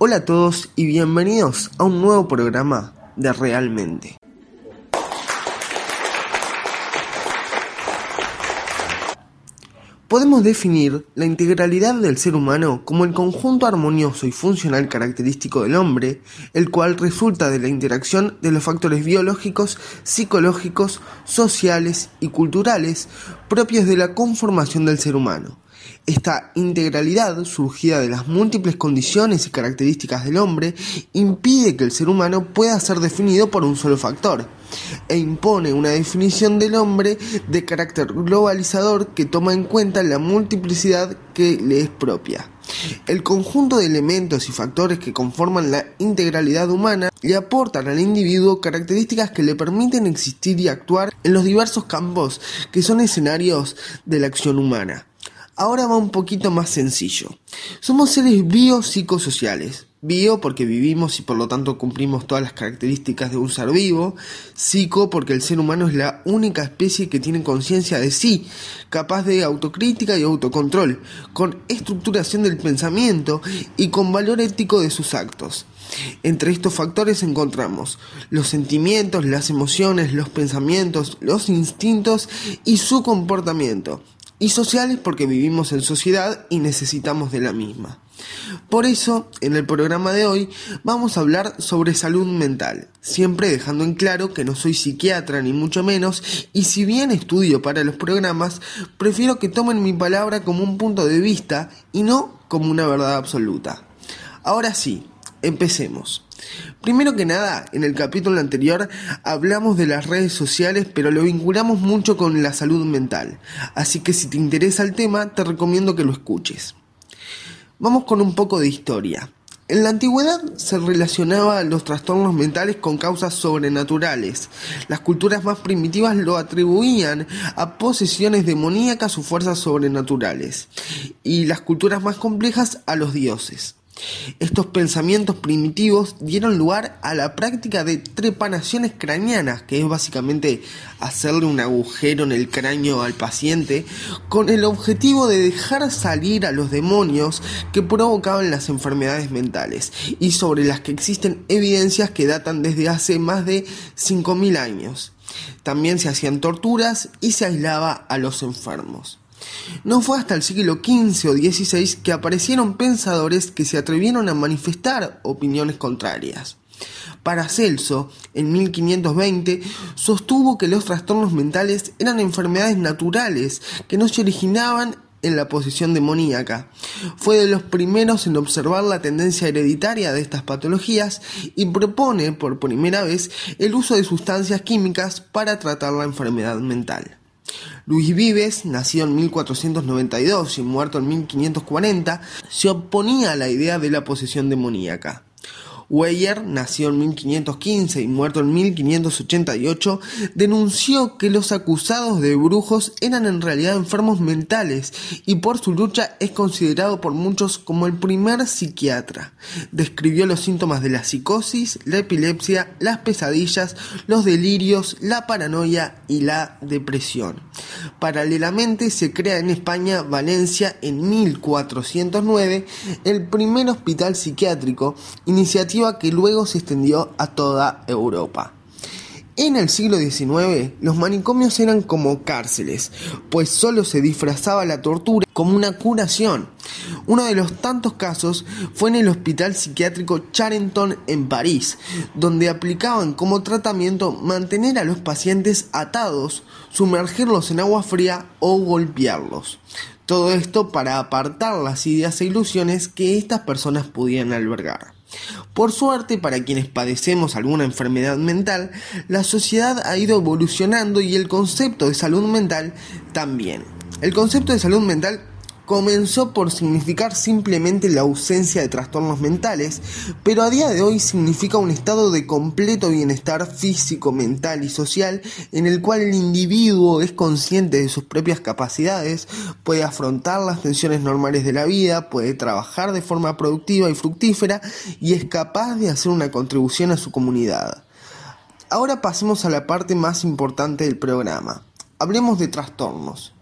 Hola a todos y bienvenidos a un nuevo programa de Realmente. Podemos definir la integralidad del ser humano como el conjunto armonioso y funcional característico del hombre, el cual resulta de la interacción de los factores biológicos, psicológicos, sociales y culturales propios de la conformación del ser humano. Esta integralidad, surgida de las múltiples condiciones y características del hombre, impide que el ser humano pueda ser definido por un solo factor, e impone una definición del hombre de carácter globalizador que toma en cuenta la multiplicidad que le es propia. El conjunto de elementos y factores que conforman la integralidad humana le aportan al individuo características que le permiten existir y actuar en los diversos campos que son escenarios de la acción humana. Ahora va un poquito más sencillo. Somos seres biopsicosociales. Bio porque vivimos y por lo tanto cumplimos todas las características de un ser vivo. Psico porque el ser humano es la única especie que tiene conciencia de sí, capaz de autocrítica y autocontrol, con estructuración del pensamiento y con valor ético de sus actos. Entre estos factores encontramos los sentimientos, las emociones, los pensamientos, los instintos y su comportamiento y sociales porque vivimos en sociedad y necesitamos de la misma. Por eso, en el programa de hoy vamos a hablar sobre salud mental, siempre dejando en claro que no soy psiquiatra ni mucho menos, y si bien estudio para los programas, prefiero que tomen mi palabra como un punto de vista y no como una verdad absoluta. Ahora sí, empecemos. Primero que nada, en el capítulo anterior hablamos de las redes sociales, pero lo vinculamos mucho con la salud mental. Así que si te interesa el tema, te recomiendo que lo escuches. Vamos con un poco de historia. En la antigüedad se relacionaba los trastornos mentales con causas sobrenaturales. Las culturas más primitivas lo atribuían a posesiones demoníacas o fuerzas sobrenaturales, y las culturas más complejas a los dioses. Estos pensamientos primitivos dieron lugar a la práctica de trepanaciones craneanas, que es básicamente hacerle un agujero en el cráneo al paciente, con el objetivo de dejar salir a los demonios que provocaban las enfermedades mentales, y sobre las que existen evidencias que datan desde hace más de 5.000 años. También se hacían torturas y se aislaba a los enfermos. No fue hasta el siglo XV o XVI que aparecieron pensadores que se atrevieron a manifestar opiniones contrarias. Paracelso, en 1520, sostuvo que los trastornos mentales eran enfermedades naturales que no se originaban en la posesión demoníaca. Fue de los primeros en observar la tendencia hereditaria de estas patologías y propone por primera vez el uso de sustancias químicas para tratar la enfermedad mental. Luis Vives, nacido en 1492 y muerto en 1540, se oponía a la idea de la posesión demoníaca. Weyer, nacido en 1515 y muerto en 1588, denunció que los acusados de brujos eran en realidad enfermos mentales y por su lucha es considerado por muchos como el primer psiquiatra. Describió los síntomas de la psicosis, la epilepsia, las pesadillas, los delirios, la paranoia y la depresión. Paralelamente se crea en España, Valencia, en 1409, el primer hospital psiquiátrico, iniciativa que luego se extendió a toda Europa. En el siglo XIX, los manicomios eran como cárceles, pues solo se disfrazaba la tortura como una curación. Uno de los tantos casos fue en el Hospital Psiquiátrico Charenton en París, donde aplicaban como tratamiento mantener a los pacientes atados, sumergirlos en agua fría o golpearlos. Todo esto para apartar las ideas e ilusiones que estas personas podían albergar. Por suerte, para quienes padecemos alguna enfermedad mental, la sociedad ha ido evolucionando y el concepto de salud mental también. El concepto de salud mental comenzó por significar simplemente la ausencia de trastornos mentales, pero a día de hoy significa un estado de completo bienestar físico, mental y social en el cual el individuo es consciente de sus propias capacidades, puede afrontar las tensiones normales de la vida, puede trabajar de forma productiva y fructífera y es capaz de hacer una contribución a su comunidad. Ahora pasemos a la parte más importante del programa. Hablemos de trastornos.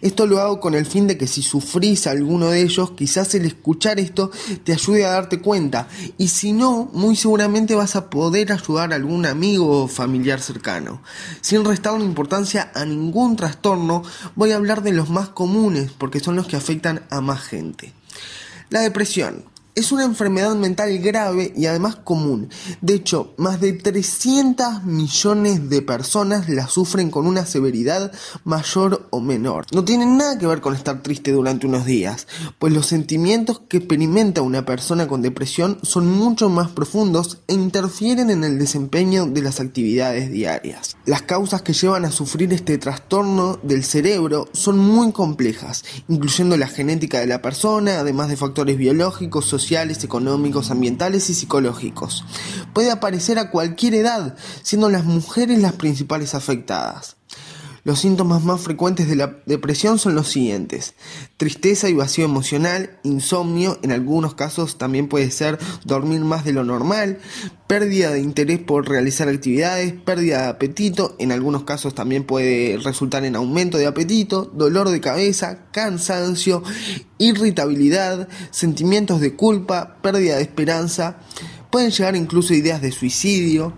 Esto lo hago con el fin de que si sufrís alguno de ellos, quizás el escuchar esto te ayude a darte cuenta. Y si no, muy seguramente vas a poder ayudar a algún amigo o familiar cercano. Sin restar una importancia a ningún trastorno, voy a hablar de los más comunes porque son los que afectan a más gente. La depresión. Es una enfermedad mental grave y además común. De hecho, más de 300 millones de personas la sufren con una severidad mayor o menor. No tiene nada que ver con estar triste durante unos días, pues los sentimientos que experimenta una persona con depresión son mucho más profundos e interfieren en el desempeño de las actividades diarias. Las causas que llevan a sufrir este trastorno del cerebro son muy complejas, incluyendo la genética de la persona, además de factores biológicos, sociales, económicos, ambientales y psicológicos. Puede aparecer a cualquier edad, siendo las mujeres las principales afectadas. Los síntomas más frecuentes de la depresión son los siguientes. Tristeza y vacío emocional, insomnio, en algunos casos también puede ser dormir más de lo normal, pérdida de interés por realizar actividades, pérdida de apetito, en algunos casos también puede resultar en aumento de apetito, dolor de cabeza, cansancio, irritabilidad, sentimientos de culpa, pérdida de esperanza, pueden llegar incluso ideas de suicidio.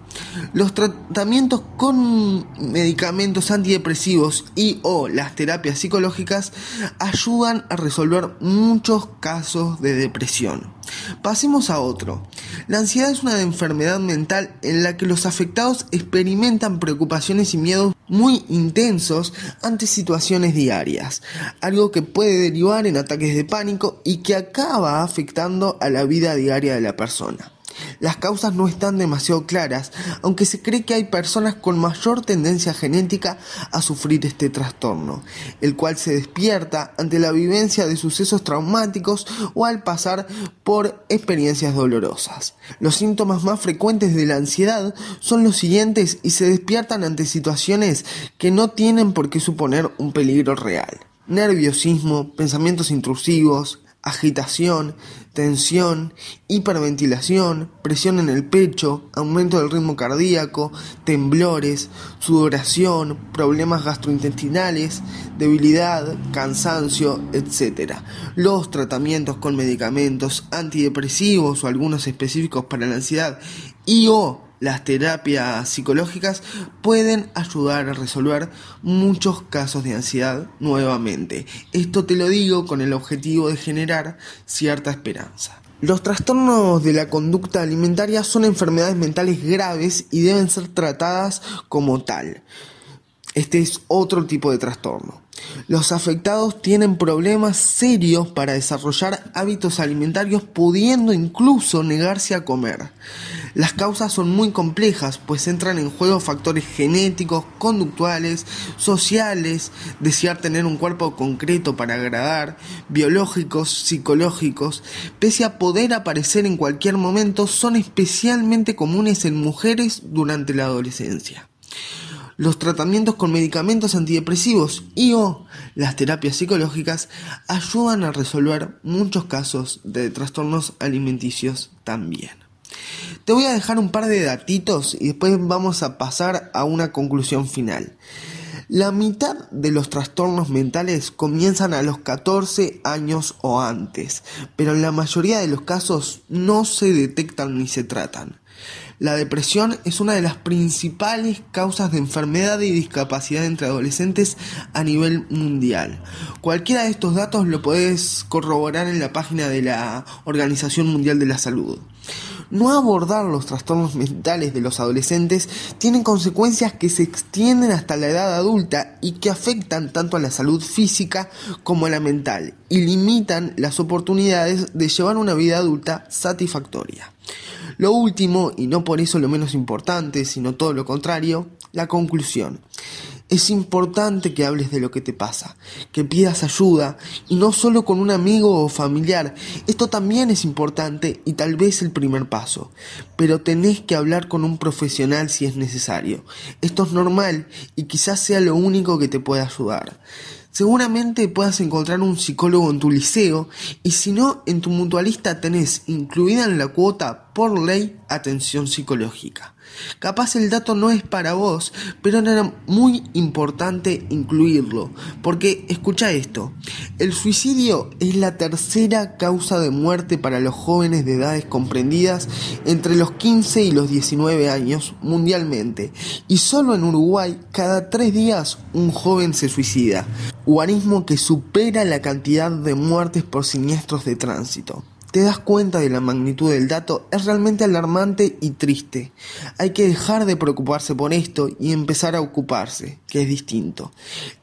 Los tratamientos con medicamentos antidepresivos y o las terapias psicológicas ayudan a resolver muchos casos de depresión. Pasemos a otro. La ansiedad es una enfermedad mental en la que los afectados experimentan preocupaciones y miedos muy intensos ante situaciones diarias, algo que puede derivar en ataques de pánico y que acaba afectando a la vida diaria de la persona. Las causas no están demasiado claras, aunque se cree que hay personas con mayor tendencia genética a sufrir este trastorno, el cual se despierta ante la vivencia de sucesos traumáticos o al pasar por experiencias dolorosas. Los síntomas más frecuentes de la ansiedad son los siguientes y se despiertan ante situaciones que no tienen por qué suponer un peligro real. Nerviosismo, pensamientos intrusivos, agitación, tensión, hiperventilación, presión en el pecho, aumento del ritmo cardíaco, temblores, sudoración, problemas gastrointestinales, debilidad, cansancio, etc. Los tratamientos con medicamentos antidepresivos o algunos específicos para la ansiedad y o las terapias psicológicas pueden ayudar a resolver muchos casos de ansiedad nuevamente. Esto te lo digo con el objetivo de generar cierta esperanza. Los trastornos de la conducta alimentaria son enfermedades mentales graves y deben ser tratadas como tal. Este es otro tipo de trastorno. Los afectados tienen problemas serios para desarrollar hábitos alimentarios pudiendo incluso negarse a comer. Las causas son muy complejas, pues entran en juego factores genéticos, conductuales, sociales, desear tener un cuerpo concreto para agradar, biológicos, psicológicos, pese a poder aparecer en cualquier momento, son especialmente comunes en mujeres durante la adolescencia los tratamientos con medicamentos antidepresivos y o las terapias psicológicas ayudan a resolver muchos casos de trastornos alimenticios también. Te voy a dejar un par de datitos y después vamos a pasar a una conclusión final. La mitad de los trastornos mentales comienzan a los 14 años o antes, pero en la mayoría de los casos no se detectan ni se tratan. La depresión es una de las principales causas de enfermedad y discapacidad entre adolescentes a nivel mundial. Cualquiera de estos datos lo puedes corroborar en la página de la Organización Mundial de la Salud. No abordar los trastornos mentales de los adolescentes tiene consecuencias que se extienden hasta la edad adulta y que afectan tanto a la salud física como a la mental y limitan las oportunidades de llevar una vida adulta satisfactoria. Lo último, y no por eso lo menos importante, sino todo lo contrario, la conclusión. Es importante que hables de lo que te pasa, que pidas ayuda y no solo con un amigo o familiar. Esto también es importante y tal vez el primer paso, pero tenés que hablar con un profesional si es necesario. Esto es normal y quizás sea lo único que te pueda ayudar. Seguramente puedas encontrar un psicólogo en tu liceo y si no, en tu mutualista tenés incluida en la cuota por ley atención psicológica. Capaz el dato no es para vos, pero era muy importante incluirlo, porque escucha esto, el suicidio es la tercera causa de muerte para los jóvenes de edades comprendidas entre los 15 y los 19 años mundialmente, y solo en Uruguay cada tres días un joven se suicida, guarismo que supera la cantidad de muertes por siniestros de tránsito te das cuenta de la magnitud del dato, es realmente alarmante y triste. Hay que dejar de preocuparse por esto y empezar a ocuparse, que es distinto.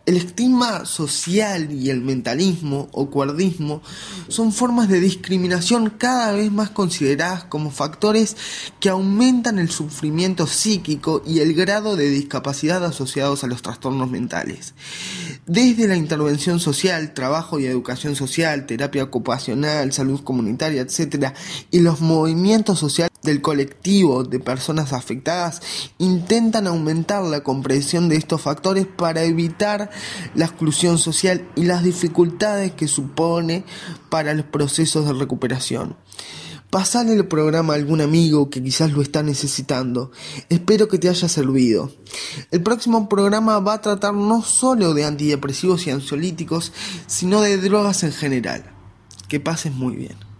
El estigma social y el mentalismo o cuerdismo son formas de discriminación cada vez más consideradas como factores que aumentan el sufrimiento psíquico y el grado de discapacidad asociados a los trastornos mentales. Desde la intervención social, trabajo y educación social, terapia ocupacional, salud comunitaria, etc., y los movimientos sociales del colectivo de personas afectadas intentan aumentar la comprensión de estos factores para evitar la exclusión social y las dificultades que supone para los procesos de recuperación. Pasale el programa a algún amigo que quizás lo está necesitando. Espero que te haya servido. El próximo programa va a tratar no solo de antidepresivos y ansiolíticos, sino de drogas en general. Que pases muy bien.